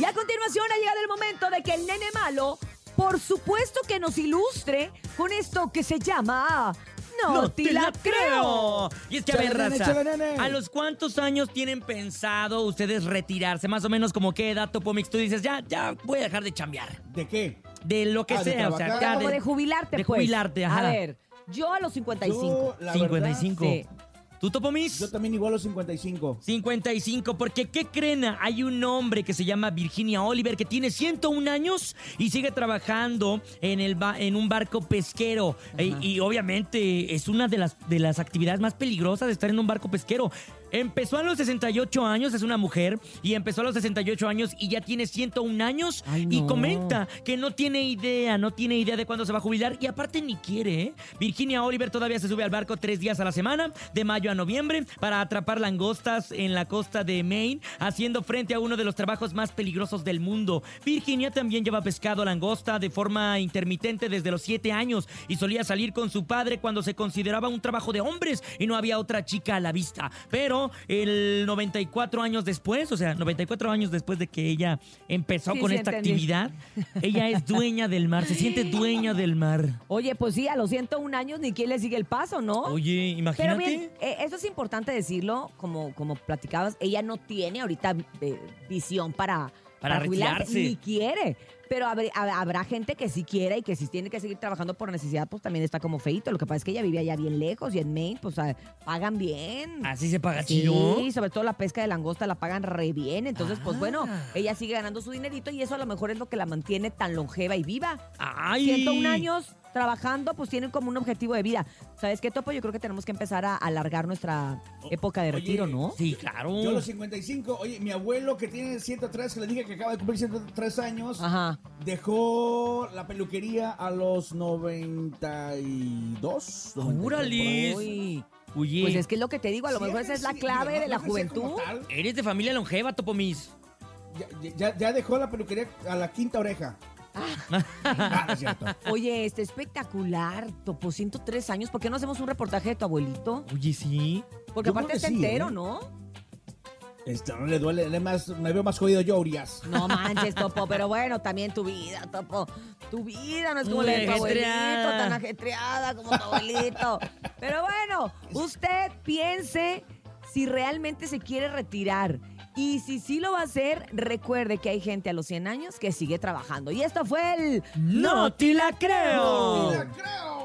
Y a continuación ha llegado el momento de que el nene malo, por supuesto que nos ilustre con esto que se llama... No, te la creo. Y es que, a ver, raza. ¿a los cuántos años tienen pensado ustedes retirarse? Más o menos como qué edad, Topomix, tú dices, ya, ya voy a dejar de chambear. ¿De qué? De lo que Ah, sea, o sea, ya Como de jubilarte, de pues. jubilarte, ajá. A ver, yo a los 55. Yo, la 55. Sí. ¿Tú, Topomis? Yo también igual a los 55. 55, porque ¿qué creen? Hay un hombre que se llama Virginia Oliver que tiene 101 años y sigue trabajando en, el ba- en un barco pesquero. E- y obviamente es una de las, de las actividades más peligrosas de estar en un barco pesquero. Empezó a los 68 años, es una mujer, y empezó a los 68 años y ya tiene 101 años Ay, y comenta que no tiene idea, no tiene idea de cuándo se va a jubilar y aparte ni quiere. ¿eh? Virginia Oliver todavía se sube al barco tres días a la semana, de mayo a noviembre, para atrapar langostas en la costa de Maine, haciendo frente a uno de los trabajos más peligrosos del mundo. Virginia también lleva pescado langosta de forma intermitente desde los siete años y solía salir con su padre cuando se consideraba un trabajo de hombres y no había otra chica a la vista. Pero el 94 años después, o sea, 94 años después de que ella empezó Sí, con sí, esta entendí. actividad, ella es dueña del mar, se siente dueña del mar. Oye, pues sí, a los 101 años ni quién le sigue el paso, ¿no? Oye, Pero imagínate. bien, eh, eso es importante decirlo, como, como platicabas, ella no tiene ahorita eh, visión para, Para jubilarse, retirarse. ni quiere. Pero habrá, hab- habrá gente que sí quiere y que si tiene que seguir trabajando por necesidad, pues también está como feito. Lo que pasa es que ella vive allá bien lejos y en Maine, pues pagan bien. Así se paga Sí, chido. sobre todo la pesca de langosta la pagan re bien. Entonces, pues bueno, Ah. ella sigue ganando su dinerito y eso a lo mejor es lo que la mantiene tan longeva y viva. Ay. 101 años trabajando, pues tienen como un objetivo de vida. ¿Sabes qué, Topo? Yo creo que tenemos que empezar a alargar nuestra época de Oye, retiro, ¿no? Sí, claro. Yo a los 55. Oye, mi abuelo que tiene 103, que le dije que acaba de cumplir 103 años, Ajá. dejó la peluquería a los 92. 93, ¡Órale! Uy, Oye, Pues es que es lo que te digo, a lo Sí, mejor esa es la clave de la juventud. eres de familia longeva, Topomis. Ya, ya- ya dejó la peluquería a la quinta oreja. Ah, no es cierto. Oye, este espectacular, Topo, 103 años. ¿Por qué no hacemos un reportaje de tu abuelito? Oye, sí. Porque Yo aparte creo que está sí, entero, ¿eh? ¿no? Este, no le duele, le más, me veo más jodido yo, Urias. No manches, Topo, pero bueno, también tu vida, Topo. Tu vida no es como la de tu abuelito, tan ajetreada como tu abuelito. Pero bueno, usted piense si realmente se quiere retirar. Y si sí lo va a hacer, recuerde que hay gente a los 100 años que sigue trabajando. Y esto fue el... ¡No te la creo! ¡No te la creo!